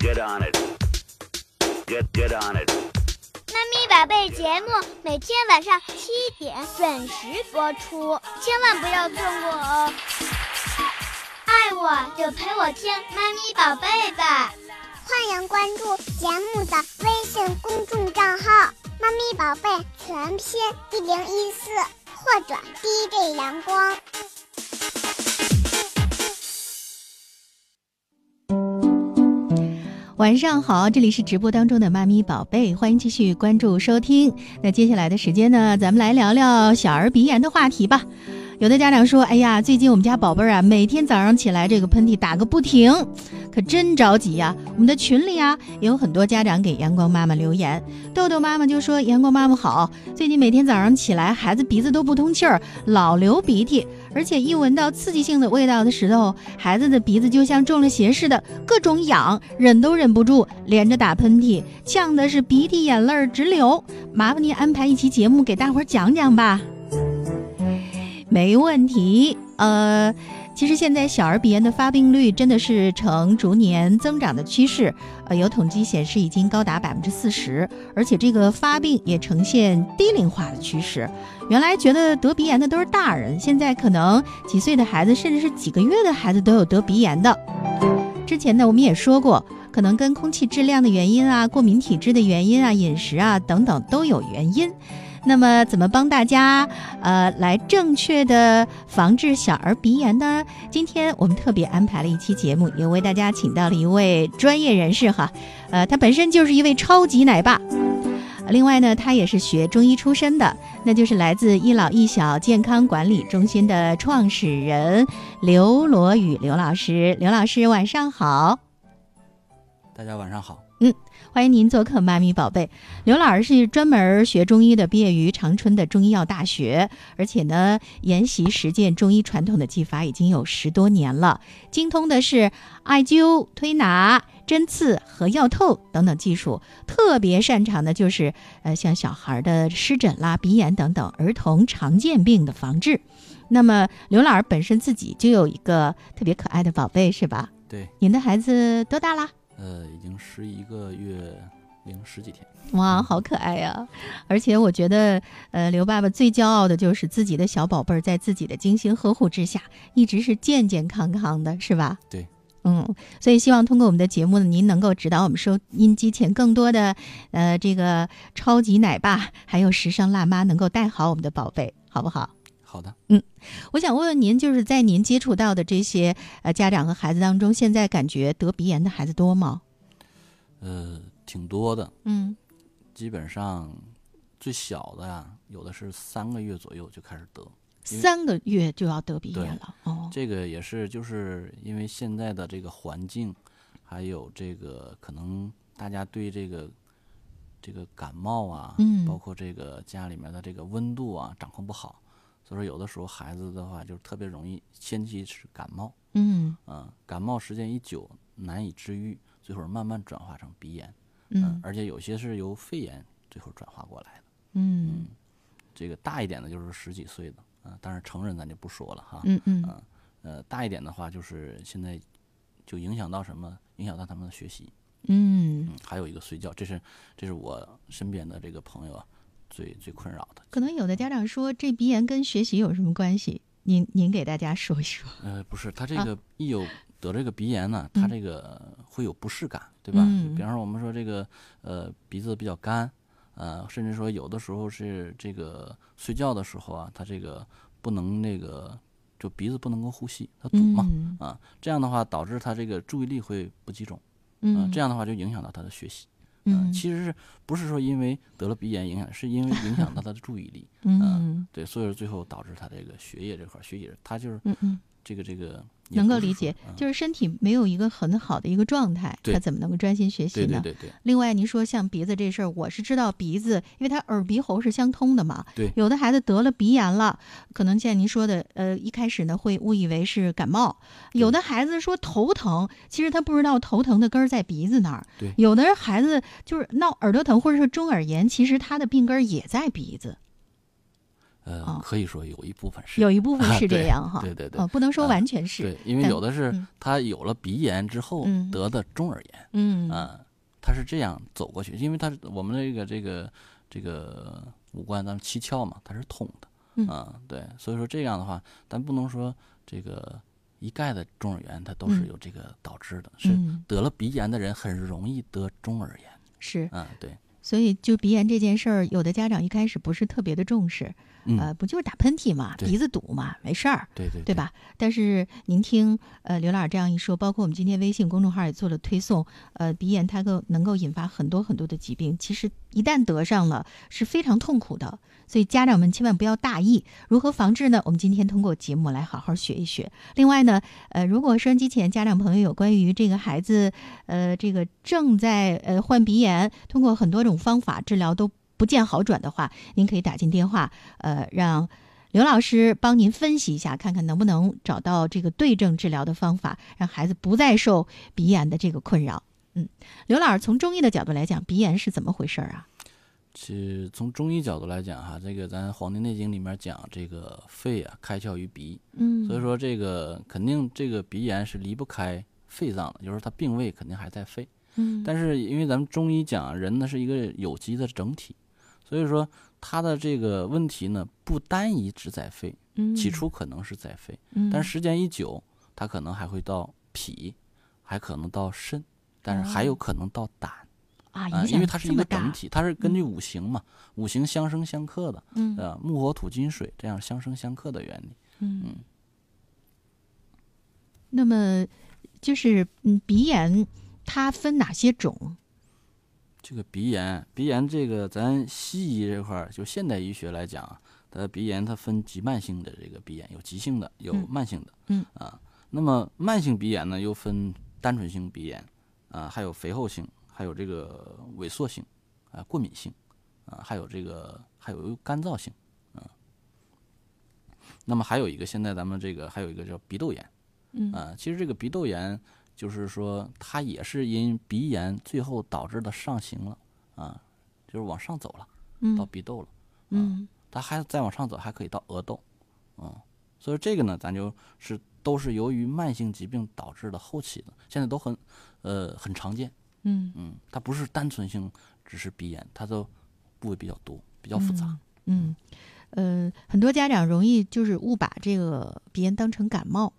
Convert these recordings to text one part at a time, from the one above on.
Get on it. Get get on it. 妈咪宝贝节目每天晚上七点准时播出，千万不要错过哦！爱我就陪我听妈咪宝贝吧，欢迎关注节目的微信公众账号“妈咪宝贝全拼一零一四”或者 DJ 阳光。晚上好，这里是直播当中的妈咪宝贝，欢迎继续关注收听。那接下来的时间呢，咱们来聊聊小儿鼻炎的话题吧。有的家长说：“哎呀，最近我们家宝贝儿啊，每天早上起来这个喷嚏打个不停，可真着急呀。”我们的群里啊，也有很多家长给阳光妈妈留言。豆豆妈妈就说：“阳光妈妈好，最近每天早上起来，孩子鼻子都不通气儿，老流鼻涕，而且一闻到刺激性的味道的时候，孩子的鼻子就像中了邪似的，各种痒，忍都忍不住，连着打喷嚏，呛的是鼻涕眼泪直流。麻烦您安排一期节目给大伙儿讲讲吧。”没问题，呃，其实现在小儿鼻炎的发病率真的是呈逐年增长的趋势，呃，有统计显示已经高达百分之四十，而且这个发病也呈现低龄化的趋势。原来觉得得鼻炎的都是大人，现在可能几岁的孩子，甚至是几个月的孩子都有得鼻炎的。之前呢，我们也说过，可能跟空气质量的原因啊、过敏体质的原因啊、饮食啊等等都有原因。那么，怎么帮大家呃来正确的防治小儿鼻炎呢？今天我们特别安排了一期节目，也为大家请到了一位专业人士哈，呃，他本身就是一位超级奶爸，另外呢，他也是学中医出身的，那就是来自一老一小健康管理中心的创始人刘罗宇刘老师。刘老师，晚上好。大家晚上好。嗯，欢迎您做客妈咪宝贝。刘老师是专门学中医的，毕业于长春的中医药大学，而且呢，研习实践中医传统的技法已经有十多年了，精通的是艾灸、推拿、针刺和药透等等技术，特别擅长的就是呃，像小孩的湿疹啦、鼻炎等等儿童常见病的防治。那么，刘老师本身自己就有一个特别可爱的宝贝，是吧？对，您的孩子多大啦？呃，已经十一个月零十几天，哇，好可爱呀！而且我觉得，呃，刘爸爸最骄傲的就是自己的小宝贝儿在自己的精心呵护之下，一直是健健康康的，是吧？对，嗯，所以希望通过我们的节目呢，您能够指导我们收音机前更多的，呃，这个超级奶爸还有时尚辣妈，能够带好我们的宝贝，好不好？好的，嗯，我想问问您，就是在您接触到的这些呃家长和孩子当中，现在感觉得鼻炎的孩子多吗？呃，挺多的，嗯，基本上最小的呀，有的是三个月左右就开始得，三个月就要得鼻炎了，哦，这个也是就是因为现在的这个环境，还有这个可能大家对这个这个感冒啊，嗯，包括这个家里面的这个温度啊掌控不好。所以说，有的时候孩子的话，就是特别容易先期是感冒，嗯，啊，感冒时间一久难以治愈，最后慢慢转化成鼻炎，嗯，而且有些是由肺炎最后转化过来的，嗯，这个大一点的就是十几岁的，啊，当然成人咱就不说了哈，嗯嗯，啊，呃，大一点的话就是现在就影响到什么？影响到他们的学习，嗯，还有一个睡觉，这是这是我身边的这个朋友啊。最最困扰的，可能有的家长说这鼻炎跟学习有什么关系？您您给大家说一说。呃，不是，他这个一有得这个鼻炎呢，他这个会有不适感，对吧？比方说我们说这个呃鼻子比较干，呃，甚至说有的时候是这个睡觉的时候啊，他这个不能那个就鼻子不能够呼吸，它堵嘛，啊，这样的话导致他这个注意力会不集中，嗯，这样的话就影响到他的学习。嗯，其实是不是说因为得了鼻炎影响，是因为影响到他的注意力。嗯，对，所以说最后导致他这个学业这块学习，他就是这个这个能够理解，就是身体没有一个很好的一个状态，他怎么能够专心学习呢？对对对对。另外，您说像鼻子这事儿，我是知道鼻子，因为他耳鼻喉是相通的嘛。对。有的孩子得了鼻炎了，可能像您说的，呃，一开始呢会误以为是感冒；有的孩子说头疼，其实他不知道头疼的根儿在鼻子那儿。对。有的孩子就是闹耳朵疼或者是中耳炎，其实他的病根儿也在鼻子。呃，可以说有一部分是，有一部分是这样哈，对对对，哦，不能说完全是，对，因为有的是他有了鼻炎之后得的中耳炎，嗯。啊，他是这样走过去，因为他我们这个这个这个五官咱们七窍嘛，它是通的，啊，对，所以说这样的话，咱不能说这个一概的中耳炎它都是有这个导致的，是得了鼻炎的人很容易得中耳炎，是，嗯，对。所以，就鼻炎这件事儿，有的家长一开始不是特别的重视，呃，不就是打喷嚏嘛，鼻子堵嘛，没事儿，对对，对。吧？但是您听，呃，刘老师这样一说，包括我们今天微信公众号也做了推送，呃，鼻炎它够能够引发很多很多的疾病，其实一旦得上了是非常痛苦的。所以家长们千万不要大意，如何防治呢？我们今天通过节目来好好学一学。另外呢，呃，如果收音机前家长朋友有关于这个孩子，呃，这个正在呃患鼻炎，通过很多种方法治疗都不见好转的话，您可以打进电话，呃，让刘老师帮您分析一下，看看能不能找到这个对症治疗的方法，让孩子不再受鼻炎的这个困扰。嗯，刘老师从中医的角度来讲，鼻炎是怎么回事啊？其实从中医角度来讲，哈，这个咱《黄帝内经》里面讲，这个肺啊开窍于鼻，嗯，所以说这个肯定这个鼻炎是离不开肺脏的，就是它病位肯定还在肺，嗯，但是因为咱们中医讲人呢是一个有机的整体，所以说它的这个问题呢不单一只在肺，嗯，起初可能是在肺，嗯，但时间一久，它可能还会到脾，还可能到肾，但是还有可能到胆。啊，因为它是一个整体，它是根据五行嘛，五行相生相克的，嗯，呃，木火土金水这样相生相克的原理，嗯。那么，就是嗯，鼻炎它分哪些种？这个鼻炎，鼻炎这个咱西医这块儿，就现代医学来讲，它鼻炎它分急慢性的这个鼻炎，有急性的，有慢性的，嗯。啊，那么慢性鼻炎呢，又分单纯性鼻炎，啊，还有肥厚性。还有这个萎缩性，啊，过敏性，啊，还有这个还有干燥性，啊，那么还有一个，现在咱们这个还有一个叫鼻窦炎，嗯，啊，其实这个鼻窦炎就是说它也是因鼻炎最后导致的上行了，啊，就是往上走了，嗯，到鼻窦了，嗯，它还再往上走，还可以到额窦，嗯，所以这个呢，咱就是都是由于慢性疾病导致的后期的，现在都很呃很常见。嗯嗯，它不是单纯性只是鼻炎，它的部位比较多，比较复杂。嗯，呃，很多家长容易就是误把这个鼻炎当成感冒，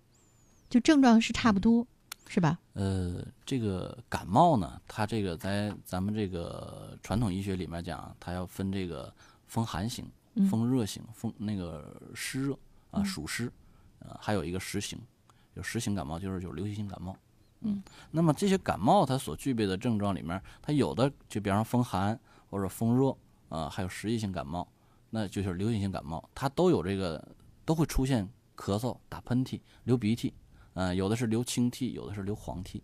就症状是差不多，是吧？呃，这个感冒呢，它这个在咱们这个传统医学里面讲，它要分这个风寒型、风热型、风那个湿热啊，暑湿，呃，还有一个实型，有实型感冒就是有流行性感冒。嗯，那么这些感冒它所具备的症状里面，它有的就比方说风寒或者风热啊，还有实疫性感冒，那就是流行性感冒，它都有这个都会出现咳嗽、打喷嚏、流鼻涕，啊，有的是流清涕，有的是流黄涕。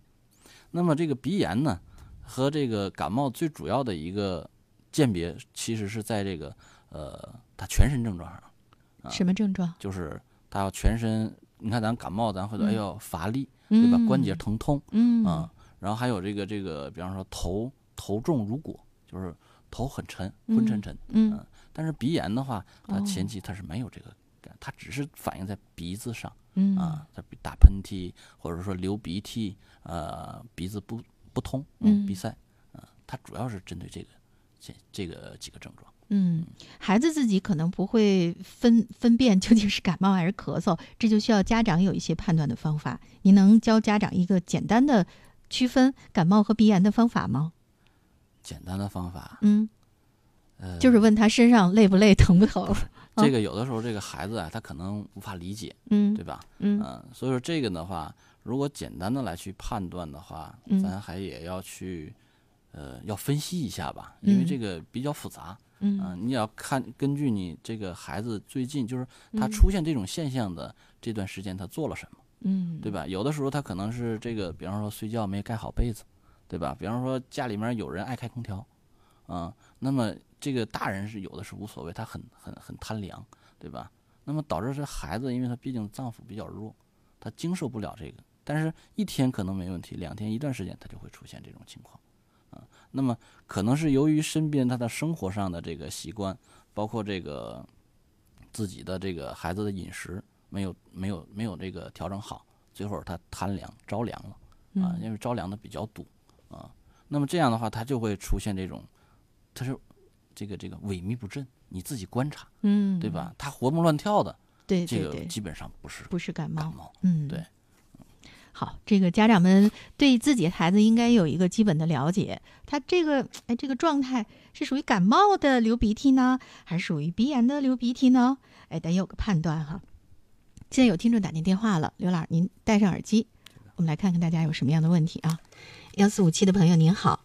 那么这个鼻炎呢，和这个感冒最主要的一个鉴别，其实是在这个呃，它全身症状上。什么症状？就是它要全身，你看咱感冒，咱会说哎呦乏力。对吧？关节疼痛，嗯啊，然后还有这个这个，比方说头头重如裹，就是头很沉，昏沉沉，嗯。但是鼻炎的话，它前期它是没有这个感，它只是反映在鼻子上，嗯啊，它打喷嚏或者说流鼻涕，呃，鼻子不不通，嗯，鼻塞，啊，它主要是针对这个这这个几个症状。嗯，孩子自己可能不会分分辨究竟是感冒还是咳嗽，这就需要家长有一些判断的方法。您能教家长一个简单的区分感冒和鼻炎的方法吗？简单的方法，嗯，呃，就是问他身上累不累、疼不疼。这个有的时候这个孩子啊，他可能无法理解，嗯，对吧？嗯，所以说这个的话，如果简单的来去判断的话，咱还也要去呃要分析一下吧，因为这个比较复杂。嗯，你要看根据你这个孩子最近就是他出现这种现象的这段时间，他做了什么，嗯，对吧？有的时候他可能是这个，比方说睡觉没盖好被子，对吧？比方说家里面有人爱开空调，啊，那么这个大人是有的是无所谓，他很很很贪凉，对吧？那么导致这孩子，因为他毕竟脏腑比较弱，他经受不了这个，但是一天可能没问题，两天一段时间他就会出现这种情况。啊，那么可能是由于身边他的生活上的这个习惯，包括这个自己的这个孩子的饮食没有没有没有这个调整好，最后他贪凉着凉了啊，因为着凉的比较堵啊。那么这样的话，他就会出现这种，他是这个这个萎靡不振。你自己观察，嗯，对吧？他活蹦乱跳的，对，这个基本上不是不是感冒，感冒，嗯，对。好，这个家长们对自己孩子应该有一个基本的了解。他这个哎，这个状态是属于感冒的流鼻涕呢，还是属于鼻炎的流鼻涕呢？哎，得有个判断哈。现在有听众打进电话了，刘老师，您戴上耳机，我们来看看大家有什么样的问题啊。幺四五七的朋友您好，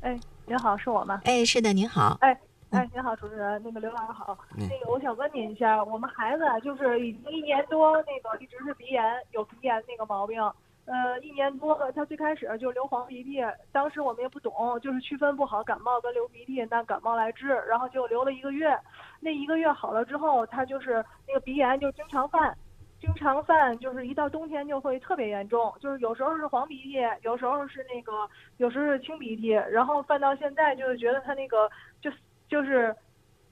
哎，您好，是我吗？哎，是的，您好。哎哎，您好，主持人，那个刘老师好。那个，我想问您一下，我们孩子就是已经一年多，那个一直是鼻炎，有鼻炎那个毛病。呃，一年多了，他最开始就流黄鼻涕，当时我们也不懂，就是区分不好感冒跟流鼻涕，那感冒来治，然后就流了一个月。那一个月好了之后，他就是那个鼻炎就经常犯，经常犯，就是一到冬天就会特别严重，就是有时候是黄鼻涕，有时候是那个，有时候是清鼻涕，然后犯到现在就是觉得他那个就。就是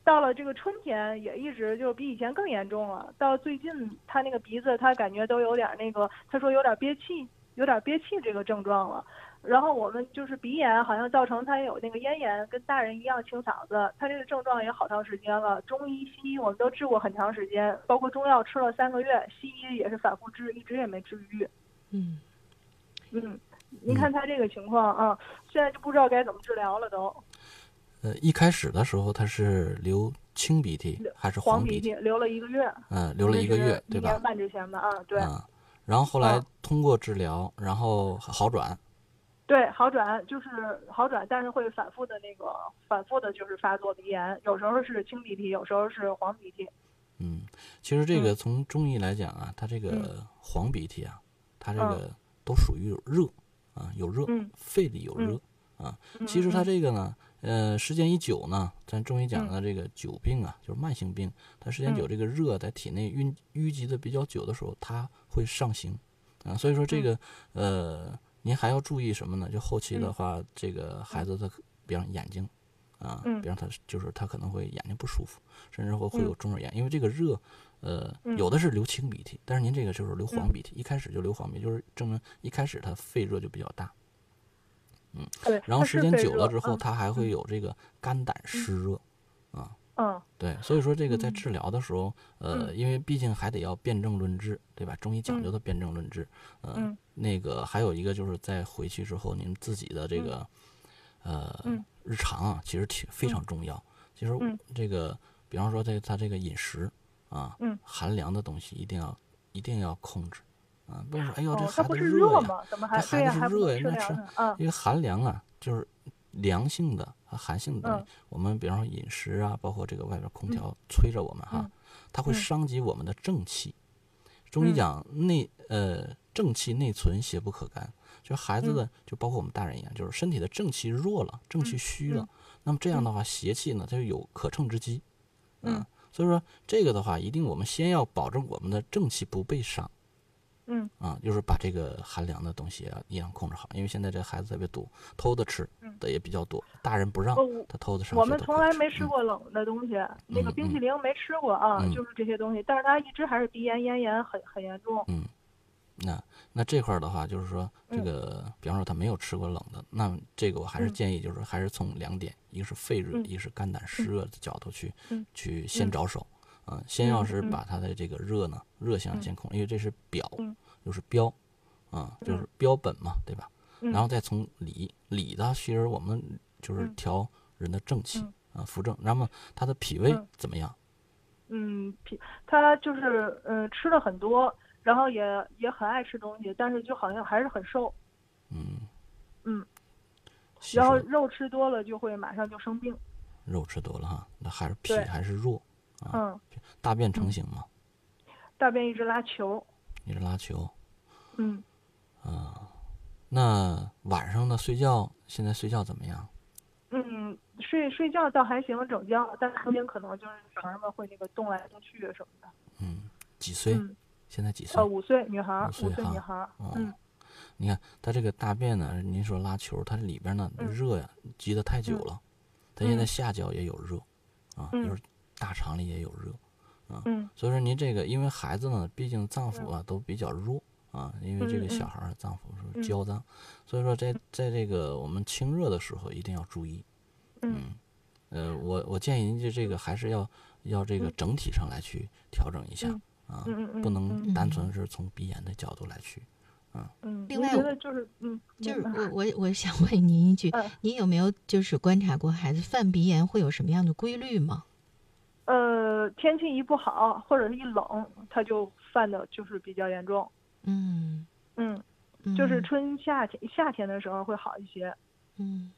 到了这个春天，也一直就比以前更严重了。到最近，他那个鼻子，他感觉都有点那个，他说有点憋气，有点憋气这个症状了。然后我们就是鼻炎，好像造成他有那个咽炎，跟大人一样清嗓子。他这个症状也好长时间了，中医西医我们都治过很长时间，包括中药吃了三个月，西医也是反复治，一直也没治愈。嗯嗯，您看他这个情况啊，现在就不知道该怎么治疗了都。呃，一开始的时候他是流清鼻涕还是黄鼻涕？流了一个月。嗯，流了一个月，对吧？一年半之前吧，啊，对。啊，然后后来通过治疗，然后好转。对，好转就是好转，但是会反复的那个反复的，就是发作鼻炎，有时候是清鼻涕，有时候是黄鼻涕。嗯，其实这个从中医来讲啊，它这个黄鼻涕啊，它这个都属于有热啊，有热，肺里有热啊。其实它这个呢。呃，时间一久呢，咱中医讲的这个久病啊，就是慢性病，它时间久，这个热在体内淤淤积的比较久的时候，它会上行，啊，所以说这个呃，您还要注意什么呢？就后期的话，这个孩子他，比方眼睛，啊，比方他就是他可能会眼睛不舒服，甚至会会有中耳炎，因为这个热，呃，有的是流清鼻涕，但是您这个就是流黄鼻涕，一开始就流黄鼻，就是证明一开始他肺热就比较大。嗯，对，然后时间久了之后，他还会有这个肝胆湿热，啊，嗯，对，所以说这个在治疗的时候，呃，因为毕竟还得要辨证论治，对吧？中医讲究的辨证论治，嗯，那个还有一个就是在回去之后，您自己的这个，呃，日常啊，其实挺非常重要。其实这个，比方说这他这个饮食啊，寒凉的东西一定要一定要控制。啊，不是说，哎呦，这孩子热呀，这孩子是热呀，那吃，因为寒凉啊，就是凉性的和寒性的东西。我们比方说饮食啊，包括这个外边空调吹着我们哈，它会伤及我们的正气。中医讲内呃正气内存，邪不可干。就孩子的，就包括我们大人一样，就是身体的正气弱了，正气虚了，那么这样的话，邪气呢，它就有可乘之机。嗯，所以说这个的话，一定我们先要保证我们的正气不被伤。嗯。啊，就是把这个寒凉的东西啊，一样控制好，因为现在这孩子特别多，偷的吃的也比较多，大人不让他偷的吃。我们从来没吃过冷的东西，那个冰淇淋没吃过啊，就是这些东西，但是他一直还是鼻炎、咽炎很很严重。嗯，那那这块的话，就是说这个，比方说他没有吃过冷的，那这个我还是建议，就是还是从两点，一个是肺热，一个是肝胆湿热的角度去去先着手。啊，先要是把他的这个热呢，热象先控，因为这是表，又是标，啊，就是标本嘛，对吧？然后再从里里的，其实我们就是调人的正气啊，扶正。那么他的脾胃怎么样？嗯，脾他就是嗯吃了很多，然后也也很爱吃东西，但是就好像还是很瘦。嗯嗯，然后肉吃多了就会马上就生病。肉吃多了哈，那还是脾还是弱。嗯，大便成型吗？大便一直拉球，一直拉球。嗯，啊，那晚上呢？睡觉现在睡觉怎么样？嗯，睡睡觉倒还行，整觉，但是中间可能就是小孩们会那个动来动去什么的。嗯，几岁？现在几岁？呃，五岁，女孩，五岁女孩。嗯，你看他这个大便呢，您说拉球，它里边呢热呀，积得太久了，他现在下焦也有热，啊，就是。大肠里也有热，啊。嗯所以说您这个，因为孩子呢，毕竟脏腑啊都比较弱啊，因为这个小孩儿脏腑嗯是焦脏，所以说在在这个我们清热的时候一定要注意。嗯呃，我我建议您就这个还是要要这个嗯整体上来去调整一下嗯啊，不能嗯单纯是从鼻炎的角度来去。嗯，另外我您觉得就是嗯，就是嗯我我我想问您一句嗯，您有没有就是观察过孩子犯鼻炎会有什么样的规律吗？呃，天气一不好或者是一冷，它就犯的就是比较严重。嗯，嗯，嗯就是春夏天夏天的时候会好一些。嗯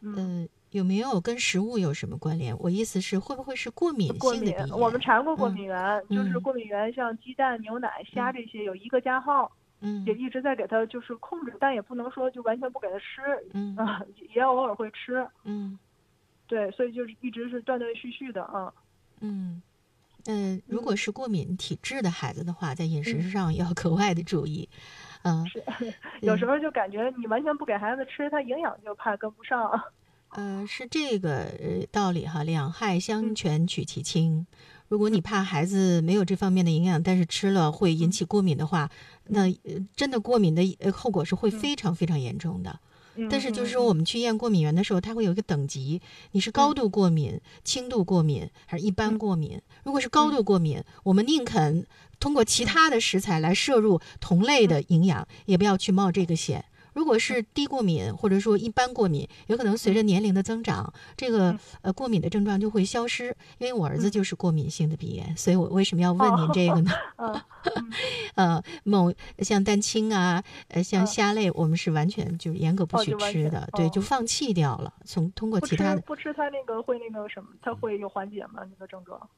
嗯，呃，有没有跟食物有什么关联？我意思是会不会是过敏过敏我们查过过嗯敏源，就是嗯过敏源，像鸡蛋、牛奶、虾这些有一个加号，嗯也一直在给它就是控制，但也不能说就完全不给它吃嗯啊，也偶尔会吃。嗯对，所以就是一直是断断续续的啊。嗯。嗯，如果是过敏体质的孩子的话，在饮食嗯上要格外的注意。嗯，是，有时候就感觉你完全不给孩子吃，他营养就怕跟不上。呃，是这个呃道理哈，两害相嗯权取其轻。如果你怕孩子没有这方面的营养，但是吃了会引起过敏的话，那呃真的过敏的呃后果是会非常非常严重的。但是就是说，我们去验过敏源的时候，它会有一个等级，你是高度过敏、轻度过敏还是一般过敏？如果是高度过敏，我们宁肯通过其他的食材来摄入同类的营养，也不要去冒这个险。如果是低过敏或者说一般过敏，有可能随着年龄的增长，这个呃过敏的症状就会消失。因为我儿子就是过敏性的鼻炎，所以我为什么要问您这个呢？嗯呃，某像蛋清啊，呃，像嗯虾类，我们是完全就是严格不许吃的，对，哦就放弃掉了。从通过其他的，吃不吃，它那个会那个什么，它会有缓解吗？那个症状？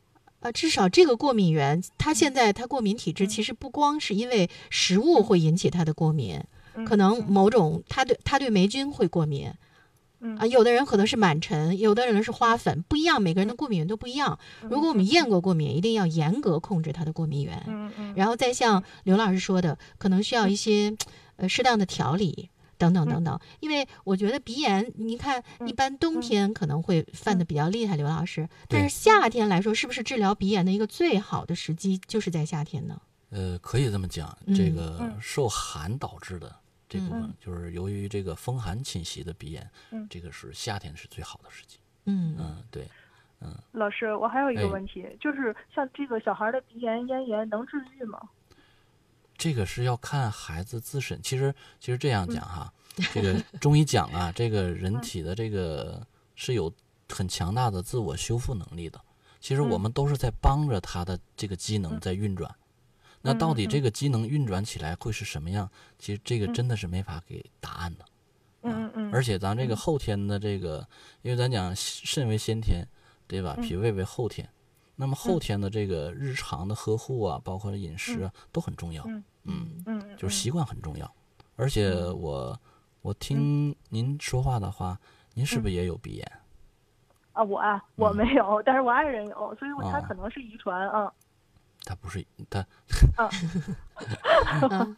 呃，至少这个过敏源，他现在他过敏体质，嗯其实不光是因为食物会引起他的过敏，嗯可能某种他对他对霉菌会过敏。嗯啊，有的人可能是螨尘，有的人是花粉，不一样，每个人的过敏源都不一样。如果我们验过过敏，一定要严格控制它的过敏源。嗯嗯，然后再像刘老师说的，可能需要一些呃适当的调理等等等等。因为我觉得鼻炎，你看嗯一般冬天可能会犯的比较厉害，刘老师，但是夏天来说，是不是治疗鼻炎的一个最好的时机就是在夏天呢？呃，可以这么讲，嗯这个嗯受寒导致的这部分嗯，就是由于这个风寒侵袭的鼻炎嗯，这个是夏天是最好的时机。嗯嗯，对，老师，我还有一哎个问题，就是像这个小孩的鼻炎、咽炎能治愈吗？这个是要看孩子自身。其实，其实这样讲哈，这个中医讲啊，这个人体的这个是有很强大的自我修复能力的。其实我们都是在帮着他的这个机能在运转。那到底这个机能运转起来会是什么样？其实这个真的是没法给答案的。嗯嗯而且咱这个后天的这个，因为咱讲肾为先天，对吧？脾胃为后天，那么后天的这个日常的呵护啊，包括饮食啊，都很重要。嗯嗯，就是习惯很重要。而且我我听您说话的话，您是不是也有鼻炎？啊，我啊，我没有，但是我爱人有，所以我他哦可能是遗传啊。他不是他，嗯。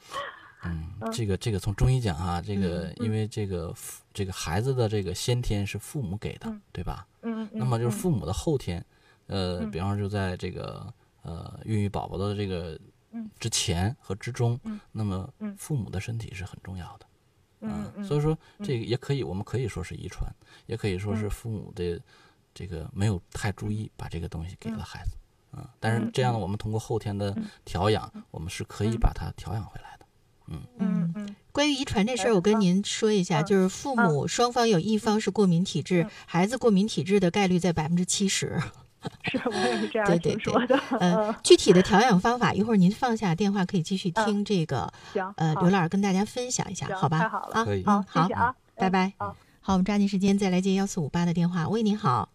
嗯，这个这个从中医讲啊，这个嗯因为这个父这个孩子的这个先天是父母给的嗯，对吧？嗯嗯，那么就是嗯。父母的后天，呃，嗯。比方说就在这个呃孕育宝宝的这个嗯。之前和之中嗯，那么嗯。父母的身体是很重要的。嗯嗯，所以说这个也可以，我们可以说是遗传，也可以说是父母的这个没有太注意把这个东西给了孩子，嗯，但是这样呢，我们通过后天的调养，我们是可以把它调养回来的。嗯嗯关于遗传这事儿，我跟您说一下，嗯就是父母双方有一方是过敏体质，孩子过敏体质的概率在百分之七十。是我也是这样对对对听说的。呃，具体的调养方法，一会儿您放下电话可以继续听这个，行，呃，刘老师跟大家分享一下，好吧？太好了啊，可以嗯，好谢谢，啊，拜拜。好。好，我们抓紧时间再来接幺四五八的电话。喂，您好，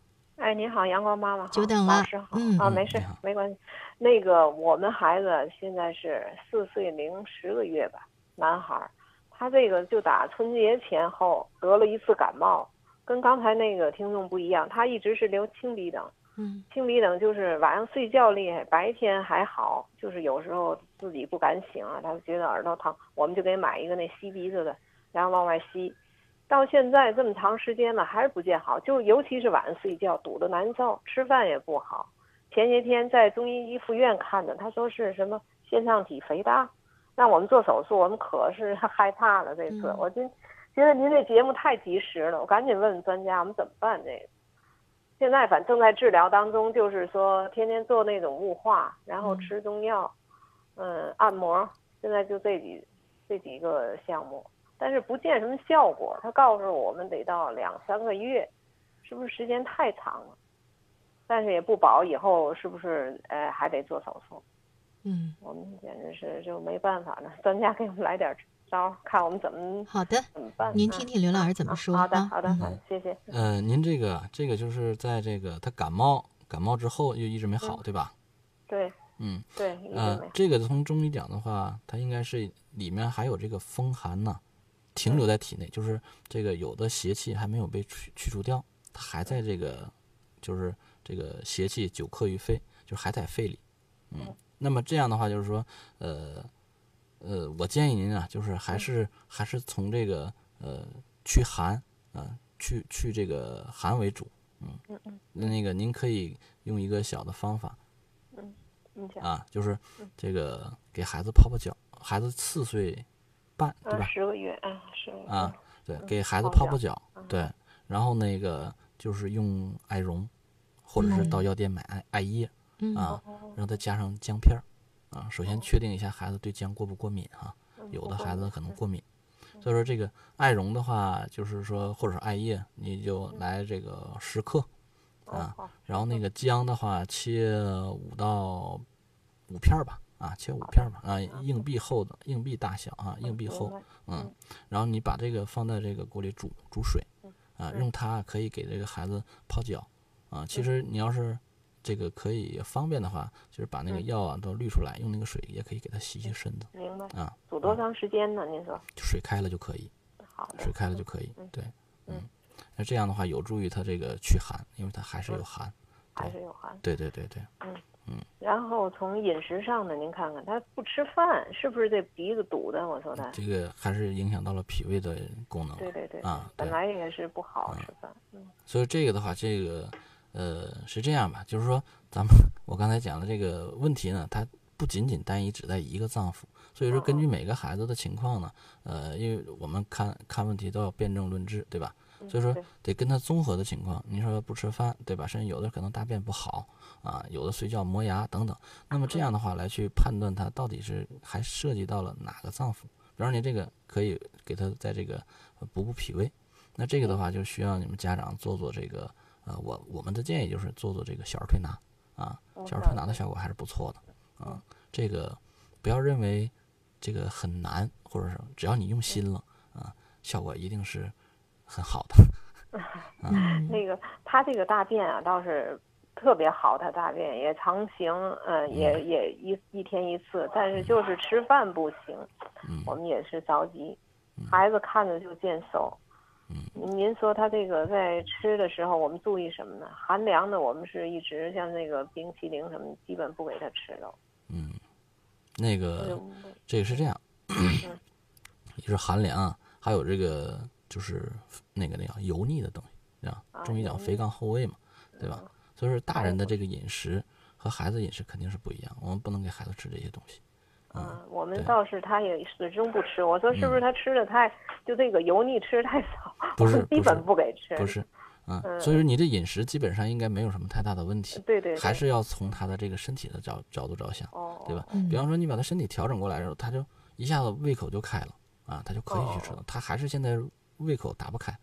哎，您好，阳光妈妈好，久等了。老师好，嗯。啊，嗯没事，没关系。那个我们孩子现在是四岁零十个月吧，男孩儿，他这个就打春节前后得了一次感冒，跟刚才那个听众不一样，他一直是流清鼻等，嗯。清鼻等就是晚上睡觉厉害，白天还好，就是有时候自己不敢醒啊，他就觉得耳朵疼，我们就给买一个那吸鼻子的，然后往外吸。到现在这么长时间了，还是不见好，就尤其是晚上睡觉堵得难受，吃饭也不好，前些天在中医一附院看的，他说是什么腺上体肥大，让我们做手术，我们可是 害怕了。这次、嗯我真觉得您这节目太及时了，我赶紧问问专家，我们怎么办这个？现在反正正在治疗当中，就是说天天做那种雾化，然后嗯吃中药，嗯，按摩，现在就这几这几个项目，但是不见什么效果。他告诉我们得到两三个月，是不是时间太长了？但是也不保以后是不是呃还得做手术。嗯，我们简直是就没办法了，专家给我们来点招儿，看我们怎么好的，怎么办。您嗯听听刘老师怎么啊说啊好的好的，谢谢。呃，您这个这个就是在这个他感冒感冒之后又一直没好，对吧？对嗯，对，一直呃，。这个从中医讲的话，它应该是里面还有这个风寒呐，停留在体内，就是这个有的邪气还没有被去去除掉，它还在这个，就是这个邪气久克于肺，就还在肺里。嗯，那么这样的话，就是说，呃，呃，我建议您啊，就是还是还是从这个呃驱寒啊、去去这个寒为主。嗯嗯嗯那那个您可以用一个小的方法，啊，就是嗯这个给孩子泡泡脚，孩子四岁半，对啊，吧？十个月，啊，十个月啊，对，嗯给孩子泡泡泡脚，对，然后那个就是用艾绒，或者是到药店买艾艾叶嗯啊，让他加上姜片儿啊。首先确定一下孩子对姜过不过敏哈，有的孩子可能过敏，所以说这个艾绒的话，就是说或者是艾叶，你就来这个十克啊，然后那个姜的话切五到五片儿吧，啊，切五片儿吧，啊，硬币厚的，硬币大小啊，硬币厚，嗯，然后你把这个放在这个锅里煮煮水，啊，用它可以给这个孩子泡脚，啊，其实你要是这个可以方便的话，就是把那个药啊都滤出来，用那个水也可以给他洗洗身子，明白。啊，煮多长时间呢？您说就水开了就可以，好的水。开了就可以，对，嗯嗯，那这样的话有助于他这个驱寒，因为他还是有寒，还是有寒。对对对对，然后从饮食上呢，您看看他不吃饭，是不是这鼻子堵的？我说他，这个还是影响到了脾胃的功能，对对对，啊本来也是不好吃饭。嗯。所以这个的话，这个呃是这样吧，就是说咱们我刚才讲的这个问题呢，它不仅仅单一只在一个脏腑，所以说根据每个孩子的情况呢，呃，因为我们看看问题都要辩证论治，对吧？所以说得跟他综合的情况，你说不吃饭，对吧？甚至有的可能大便不好啊，有的睡觉磨牙等等。那么这样的话来去判断他到底是还涉及到了哪个脏腑。比方你这个可以给他在这个呃补补脾胃，那这个的话就需要你们家长做做这个呃，我我们的建议就是做做这个小儿推拿啊，小儿推拿的效果还是不错的啊。这个不要认为这个很难，或者是只要你用心了啊，效果一定是很好的。嗯。那个他这个大便啊，倒是特别好，他大便也常行，呃，也嗯。也一一天一次，但是就是吃饭不行，嗯。我们也是着急，孩子看着就见瘦。嗯。您说他这个在吃的时候，我们注意什么呢？寒凉的，我们是一直像那个冰淇淋什么，基本不给他吃了。嗯，那个嗯这个是这样，一是寒凉啊，还有这个就是那个那样油腻的东西，啊，中医讲肥甘厚味嘛，对吧？所以说大人的这个饮食和孩子饮食肯定是不一样，我们不能给孩子吃这些东西。嗯，我们倒是他也始终不吃。我说是不是他吃的太，就这个油腻吃的太少？不是 基本不给吃。不是，嗯，嗯所以说你这饮食基本上应该没有什么太大的问题，对对对还是要从他的这个身体的角角度着想，哦，对吧？嗯比方说你把他身体调整过来的时候，他就一下子胃口就开了啊，他就可以去吃了。他还是现在胃口打不开，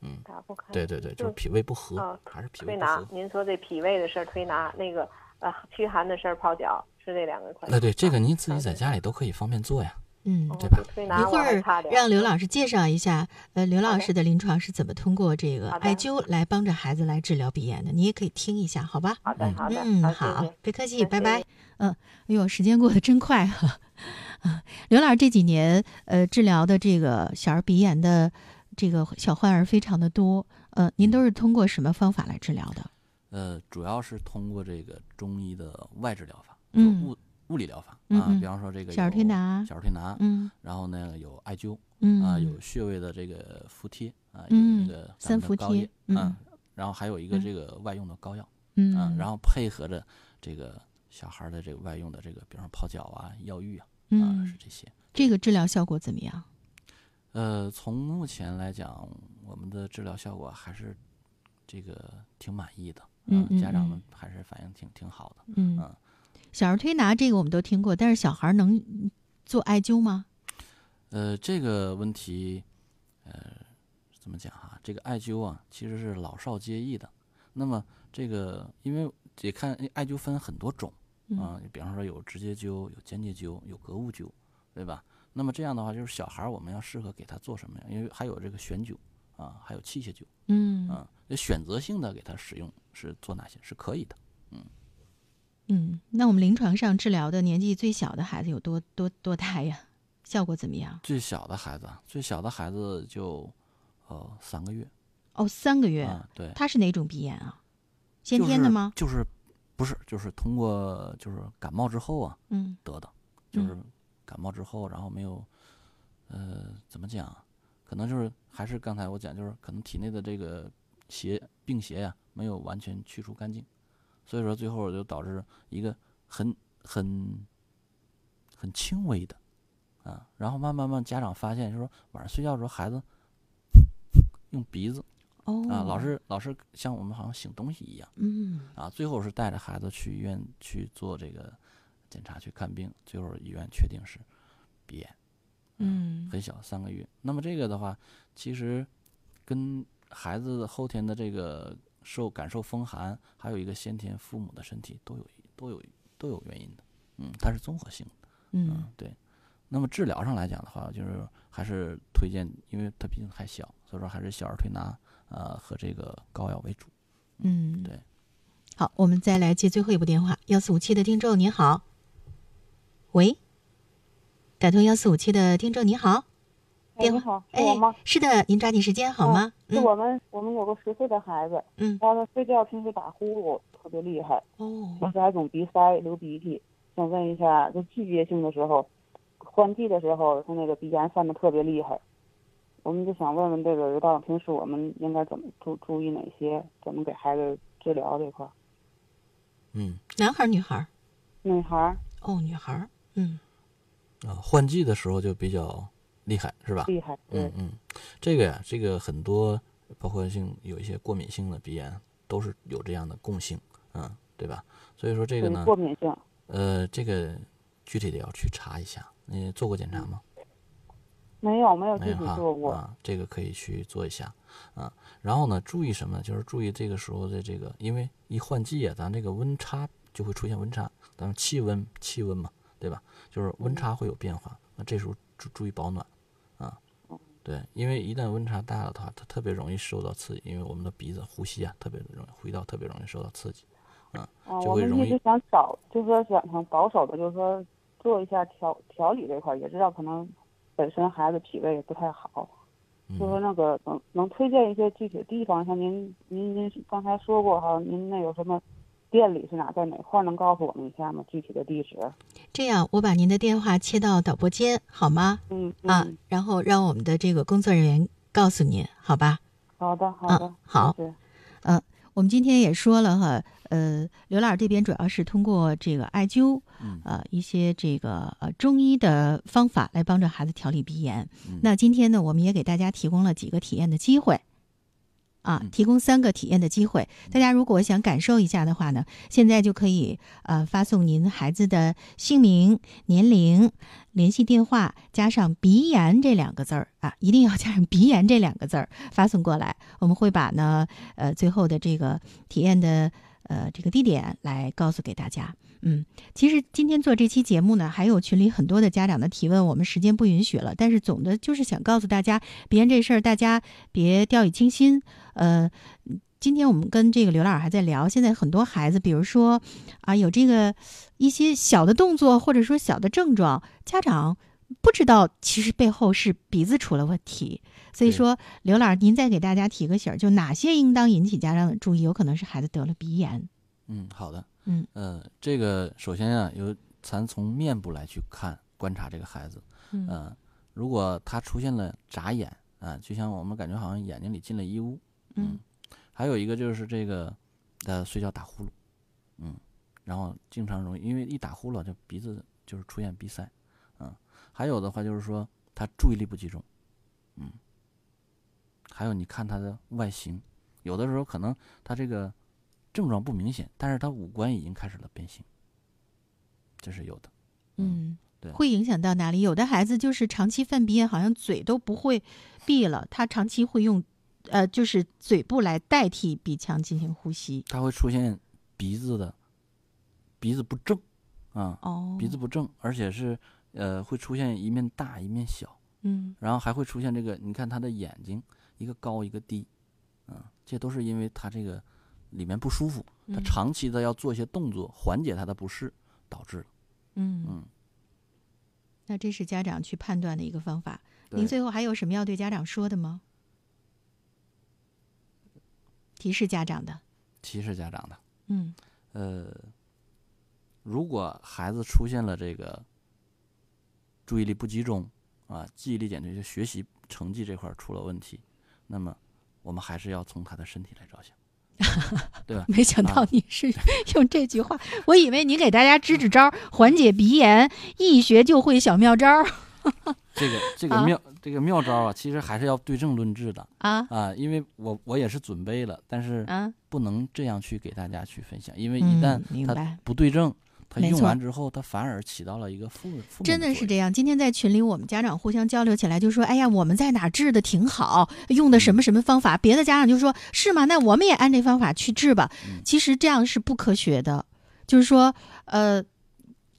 嗯，打不开。对对对，就是脾胃不和啊，还是脾推拿胃不和，。您说这脾胃的事儿，推拿那个呃驱寒的事儿，泡脚是这两个快。那对这个您自己啊在家里都可以方便做呀。嗯，哦对吧推拿我一会儿让刘老师介绍一下，呃，刘老师的临床是怎么通过这个艾灸来帮着孩子来治疗鼻炎的，你也可以听一下，好吧？好的好的，嗯，好，别客气，拜拜。嗯，哎呦，时间过得真快哈、啊！刘老师这几年呃治疗的这个小儿鼻炎的这个小患儿非常的多，呃，您都是通过什么方法来治疗的？呃，主要是通过这个中医的外治疗法，嗯物物理疗法啊比方说这个小儿推拿小儿推拿，嗯然后呢有艾灸嗯啊，有穴位的这个敷贴啊，有嗯那个三伏贴嗯啊，然后还有一个嗯这个外用的膏药嗯啊，然后配合着这个小孩的这个外用的这个，比方说泡脚啊、药浴啊，啊嗯是，这些。这个治疗效果怎么样？呃，从目前来讲，我们的治疗效果还是这个挺满意的，嗯嗯家长嗯们还是反应挺挺好的。嗯嗯，小儿推拿这个我们都听过，但是小孩能做艾灸吗？呃，这个问题，呃，怎么讲哈？这个艾灸啊，其实是老少皆宜的。那么这个，因为得看哎艾灸分很多种嗯啊，比方说有直接灸、有间接灸、有格物灸，对吧？那么这样的话，就是小孩儿我们要适合给他做什么呀？因为还有这个选酒啊，还有器械酒嗯啊，选择性的给他使用是做哪些是可以的。嗯嗯，那我们临床上治疗的年纪最小的孩子有多多多大呀？效果怎么样？最小的孩子啊，最小的孩子就呃三个月哦，三个月。啊，对，他是哪种鼻炎啊？先天的吗？就是不是就是通过就是感冒之后啊嗯得的，就是感冒之后，然后没有呃怎么讲啊，可能就是还是刚才我讲，就是可能体内的这个邪病邪呀、没有完全去除干净，所以说最后就导致一个很很很轻微的啊，然后慢慢慢家长发现，就是说晚上睡觉的时候孩子用鼻子哦啊，老是老是像我们好像擤东西一样。嗯啊，最后是带着孩子去医院去做这个检查去看病，最后医院确定是鼻炎，嗯很小，三个月。那么这个的话，其实跟孩子后天的这个受感受风寒，还有一个先天父母的身体都有都有都有原因的，嗯，它是综合性的，嗯对。那么治疗上来讲的话，就是还是推荐，因为他毕竟还小，所以说还是小儿推拿，呃，和这个膏药为主。嗯，对。好，我们再来接最后一部电话，幺四五七的听众您好，喂，打通幺四五七的听众你好，电话哎你好，是哎我吗？，是的，您抓紧时间好吗？嗯是我们我们有个十岁的孩子，嗯然后他睡觉平时打呼噜特别厉害，哦平时还总鼻塞流鼻涕。想问一下，就季节性的时候，换季的时候，他那个鼻炎犯的特别厉害。我们就想问问这个刘道，平时我们应该怎么注注意哪些，怎么给孩子治疗这块儿？嗯，男孩儿女孩儿？女孩儿哦，女孩儿，嗯啊，换季的时候就比较厉害，是吧？厉害，嗯，嗯，这个呀，这个很多包括性有一些过敏性的鼻炎都是有这样的共性，嗯，对吧？所以说这个呢，过敏性。呃，这个具体的要去查一下。你做过检查吗？没有没有具没有哈体做过，啊，这个可以去做一下啊。然后呢，注意什么呢？就是注意这个时候的这个，因为一换季啊，咱这个温差就会出现温差，咱们气温气温嘛，对吧？就是温差会有变化，那这时候注注意保暖啊。对，因为一旦温差大了的话，它特别容易受到刺激，因为我们的鼻子呼吸啊，特别容易呼吸道特别容易受到刺激。啊，就会容易我们一直想找，就是说想想保守的，就是说做一下调调理这块儿，也知道可能本身孩子脾胃也不太好，嗯就说那个能能推荐一些具体的地方，像您您您刚才说过哈，您那有什么店里是哪在哪块儿，能告诉我们一下吗？具体的地址？这样我把您的电话切到导播间好吗？嗯啊嗯，，然后让我们的这个工作人员告诉您，好吧？好的好的，嗯好谢谢我们今天也说了哈，呃，刘老师这边主要是通过这个艾灸，嗯呃，一些这个呃中医的方法来帮助孩子调理鼻炎。嗯那今天呢，我们也给大家提供了几个体验的机会。啊嗯，提供三个体验的机会，大家如果想感受一下的话呢，现在就可以呃发送您孩子的姓名、年龄、联系电话，加上鼻炎这两个字儿啊，一定要加上鼻炎这两个字儿发送过来，我们会把呢呃最后的这个体验的呃这个地点来告诉给大家。嗯，其实今天做这期节目呢，还有群里很多的家长的提问，我们时间不允许了，但是总的就是想告诉大家，鼻炎这事儿大家别掉以轻心。呃，今天我们跟这个刘老师还在聊，现在很多孩子，比如说啊有这个一些小的动作或者说小的症状，家长不知道其实背后是鼻子出了问题。所以说，刘老师您再给大家提个醒儿，就哪些应当引起家长的注意，有可能是孩子得了鼻炎。嗯，好的。嗯呃，这个首先啊，由咱从面部来去看观察这个孩子。嗯呃，如果他出现了眨眼啊、就像我们感觉好像眼睛里进了异物。嗯还有一个就是这个，呃，睡觉打呼噜。嗯，然后经常容易因为一打呼噜就鼻子就是出现鼻塞，嗯，还有的话就是说他注意力不集中，嗯，还有你看他的外形，有的时候可能他这个症状不明显，但是他五官已经开始了变形，这是有的。嗯，对会影响到哪里？有的孩子就是长期犯鼻炎，好像嘴都不会闭了，他长期会用，呃，就是嘴部来代替鼻腔进行呼吸。他会出现鼻子的鼻子不正，啊，哦，鼻子不正，而且是呃会出现一面大一面小，嗯然后还会出现这个，你看他的眼睛一个高一个低，嗯，这都是因为他这个里面不舒服，他嗯长期的要做一些动作缓解他的不适导致。的，嗯。嗯，那这是家长去判断的一个方法。您最后还有什么要对家长说的吗？提示家长的，提示家长的，嗯。呃，如果孩子出现了这个注意力不集中啊，记忆力减退，就学习成绩这块儿出了问题，那么我们还是要从他的身体来着想，对吧？没想到啊你是 用这句话，我以为你给大家支支招儿，缓解鼻炎，一学就会小妙招儿。这个 这啊。个妙、这个妙招啊，其实还是要对症论治的啊。啊，因为我我也是准备了，但是啊！不能这样去给大家去分享，因为一旦它不对症，它用完之后，它反而起到了一个负负真的是这样。今天在群里，我们家长互相交流起来，就说：“哎呀，我们在哪治的挺好，用的什么什么方法。”别的家长就说：“是吗？那我们也按这方法去治吧。嗯其实这样是不科学的，就是说，呃。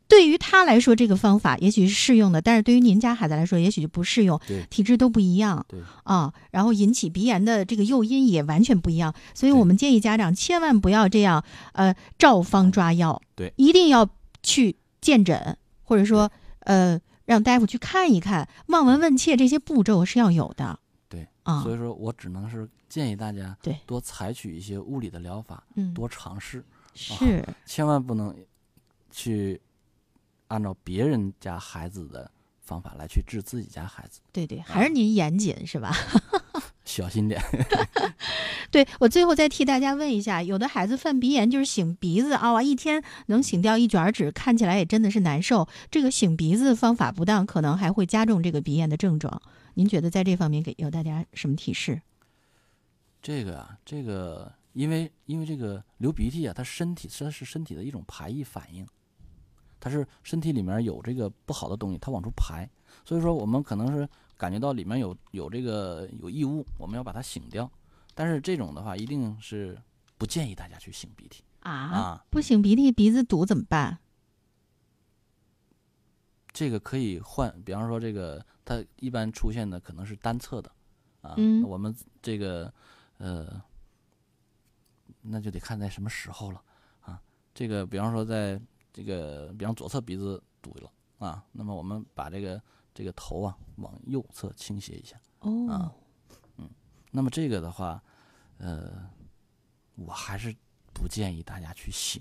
对于他来说，这个方法也许是适用的，但是对于您家孩子来说，也许就不适用。对体质都不一样对啊，然后引起鼻炎的这个诱因也完全不一样，所以我们建议家长千万不要这样，呃，照方抓药。对一定要去见诊，或者说呃让大夫去看一看，望闻问切这些步骤是要有的。对啊所以说我只能是建议大家对多采取一些物理的疗法，嗯，多尝试，是千万不能去按照别人家孩子的方法来去治自己家孩子，对对，还是您严谨是吧？小心点。对我最后再替大家问一下，有的孩子犯鼻炎就是擤鼻子啊，一天能擤掉一卷纸，看起来也真的是难受。这个擤鼻子方法不当，可能还会加重这个鼻炎的症状。您觉得在这方面给有大家什么提示？这个啊，这个因为因为这个流鼻涕啊，它身体它是身体的一种排异反应，它是身体里面有这个不好的东西，它往出排，所以说我们可能是感觉到里面有有这个有异物，我们要把它擤掉。但是这种的话，一定是不建议大家去擤鼻涕啊，啊。不擤鼻涕，鼻子堵怎么办？这个可以换，比方说这个它一般出现的可能是单侧的啊，嗯我们这个呃，那就得看在什么时候了啊。这个比方说在这个，比方左侧鼻子堵了啊，那么我们把这个这个头啊往右侧倾斜一下，哦啊，那么这个的话，呃，我还是不建议大家去醒。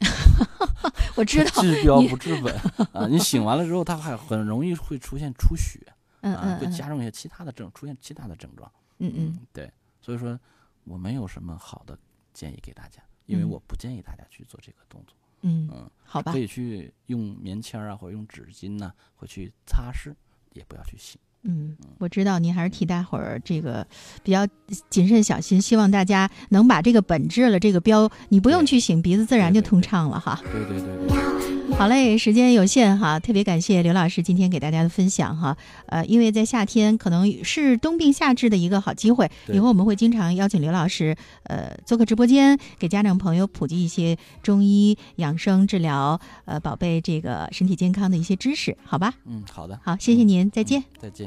我知道，治标不治本啊！你醒完了之后，它还很容易会出现出血啊，嗯嗯嗯会加重一些其他的症，出现其他的症状。嗯嗯，对，所以说我没有什么好的建议给大家，因为嗯我不建议大家去做这个动作。嗯嗯，好吧可，以去用棉签儿啊，或者用纸巾呐、会去擦拭，也不要去洗。嗯，我知道您还是替大伙儿这个比较谨慎小心，希望大家能把这个本质了，这个标你不用去擤鼻子，自然就通畅了哈。对对对对，好嘞，时间有限哈，特别感谢刘老师今天给大家的分享哈。呃，因为在夏天可能是冬病夏治的一个好机会，以后我们会经常邀请刘老师呃做客直播间，给家长朋友普及一些中医养生治疗呃宝贝这个身体健康的一些知识，好吧？嗯，好的，好，谢谢您，再见。再见。